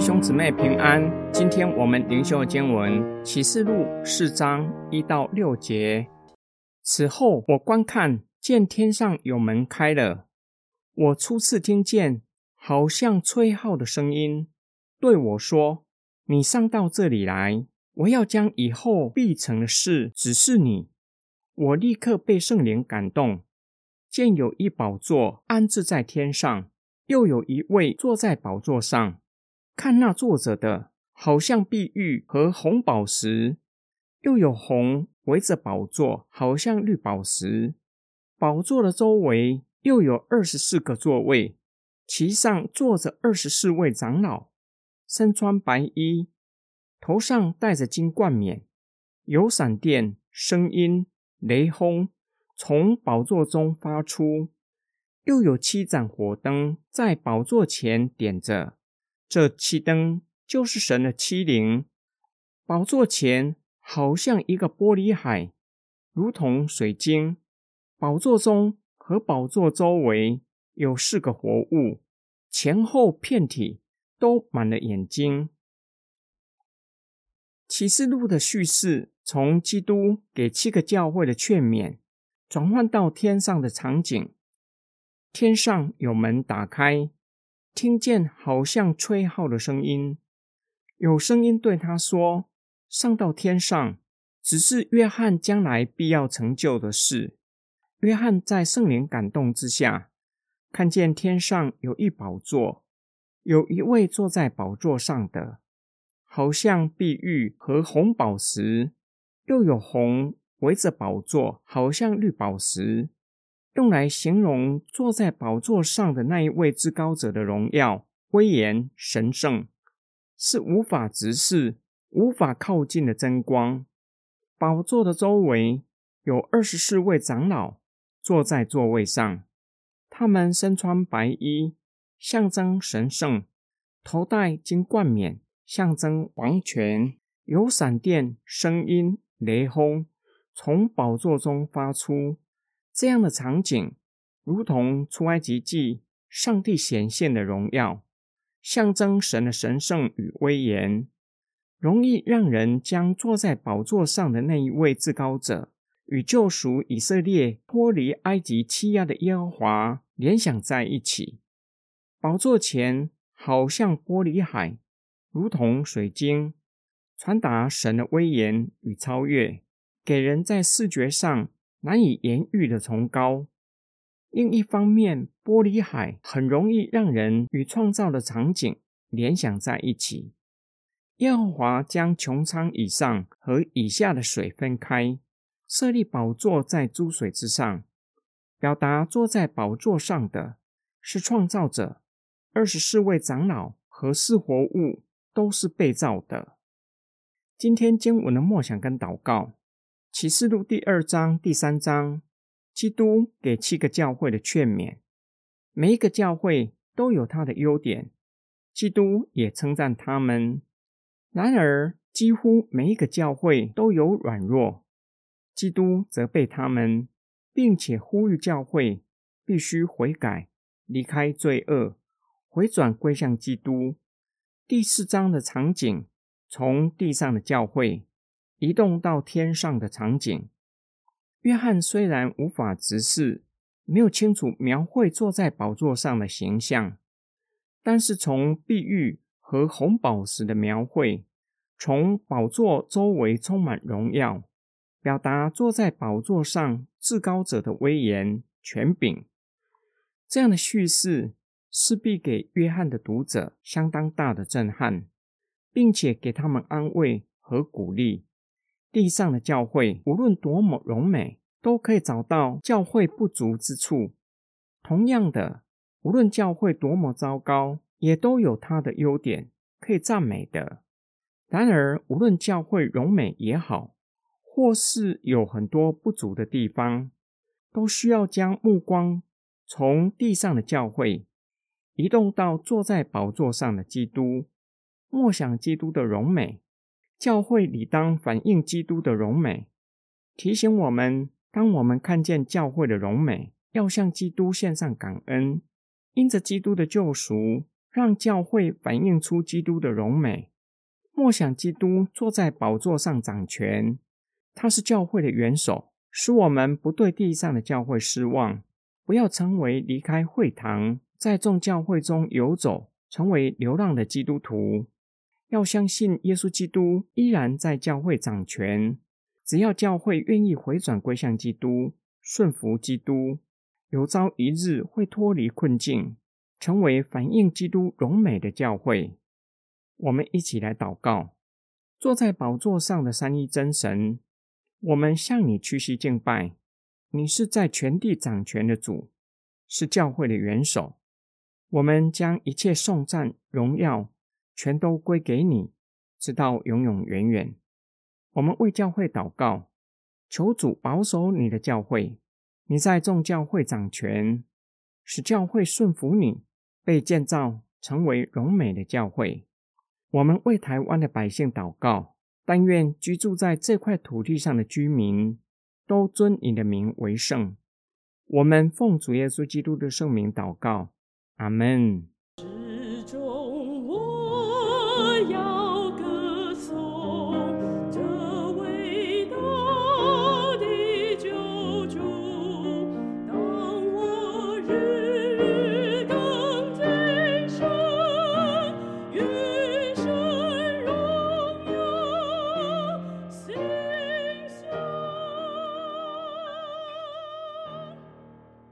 兄姊妹平安，今天我们灵修经文启示录四章一到六节。此后，我观看，见天上有门开了。我初次听见，好像吹号的声音，对我说：“你上到这里来，我要将以后必成的事指示你。”我立刻被圣灵感动，见有一宝座安置在天上，又有一位坐在宝座上。看那坐着的，好像碧玉和红宝石，又有红围着宝座，好像绿宝石。宝座的周围又有二十四个座位，其上坐着二十四位长老，身穿白衣，头上戴着金冠冕。有闪电、声音、雷轰从宝座中发出，又有七盏火灯在宝座前点着。这七灯就是神的七灵，宝座前好像一个玻璃海，如同水晶。宝座中和宝座周围有四个活物，前后片体都满了眼睛。启示录的叙事从基督给七个教会的劝勉，转换到天上的场景，天上有门打开。听见好像吹号的声音，有声音对他说：“上到天上，只是约翰将来必要成就的事。”约翰在圣灵感动之下，看见天上有一宝座，有一位坐在宝座上的，好像碧玉和红宝石，又有红围着宝座，好像绿宝石。用来形容坐在宝座上的那一位至高者的荣耀、威严、神圣，是无法直视、无法靠近的真光。宝座的周围有二十四位长老坐在座位上，他们身穿白衣，象征神圣；头戴金冠冕，象征王权。有闪电、声音、雷轰从宝座中发出。这样的场景，如同出埃及记上帝显现的荣耀，象征神的神圣与威严，容易让人将坐在宝座上的那一位至高者与救赎以色列脱离埃及欺压的耶和华联想在一起。宝座前好像玻璃海，如同水晶，传达神的威严与超越，给人在视觉上。难以言喻的崇高。另一方面，玻璃海很容易让人与创造的场景联想在一起。耶和华将穹苍以上和以下的水分开，设立宝座在诸水之上，表达坐在宝座上的是创造者。二十四位长老和四活物都是被造的。今天经文的默想跟祷告。启示录第二章、第三章，基督给七个教会的劝勉。每一个教会都有他的优点，基督也称赞他们。然而，几乎每一个教会都有软弱，基督责备他们，并且呼吁教会必须悔改，离开罪恶，回转归向基督。第四章的场景，从地上的教会。移动到天上的场景，约翰虽然无法直视，没有清楚描绘坐在宝座上的形象，但是从碧玉和红宝石的描绘，从宝座周围充满荣耀，表达坐在宝座上至高者的威严权柄。这样的叙事势必给约翰的读者相当大的震撼，并且给他们安慰和鼓励。地上的教会无论多么荣美，都可以找到教会不足之处。同样的，无论教会多么糟糕，也都有它的优点可以赞美的。然而，无论教会荣美也好，或是有很多不足的地方，都需要将目光从地上的教会移动到坐在宝座上的基督，默想基督的荣美。教会理当反映基督的荣美，提醒我们：当我们看见教会的荣美，要向基督献上感恩。因着基督的救赎，让教会反映出基督的荣美。默想基督坐在宝座上掌权，他是教会的元首，使我们不对地上的教会失望，不要成为离开会堂，在众教会中游走，成为流浪的基督徒。要相信耶稣基督依然在教会掌权，只要教会愿意回转归向基督，顺服基督，有朝一日会脱离困境。成为反映基督荣美的教会，我们一起来祷告。坐在宝座上的三一真神，我们向你屈膝敬拜。你是在全地掌权的主，是教会的元首。我们将一切颂赞、荣耀，全都归给你，直到永永远远。我们为教会祷告，求主保守你的教会。你在众教会掌权，使教会顺服你。被建造成为荣美的教会，我们为台湾的百姓祷告，但愿居住在这块土地上的居民都尊你的名为圣。我们奉主耶稣基督的圣名祷告，阿门。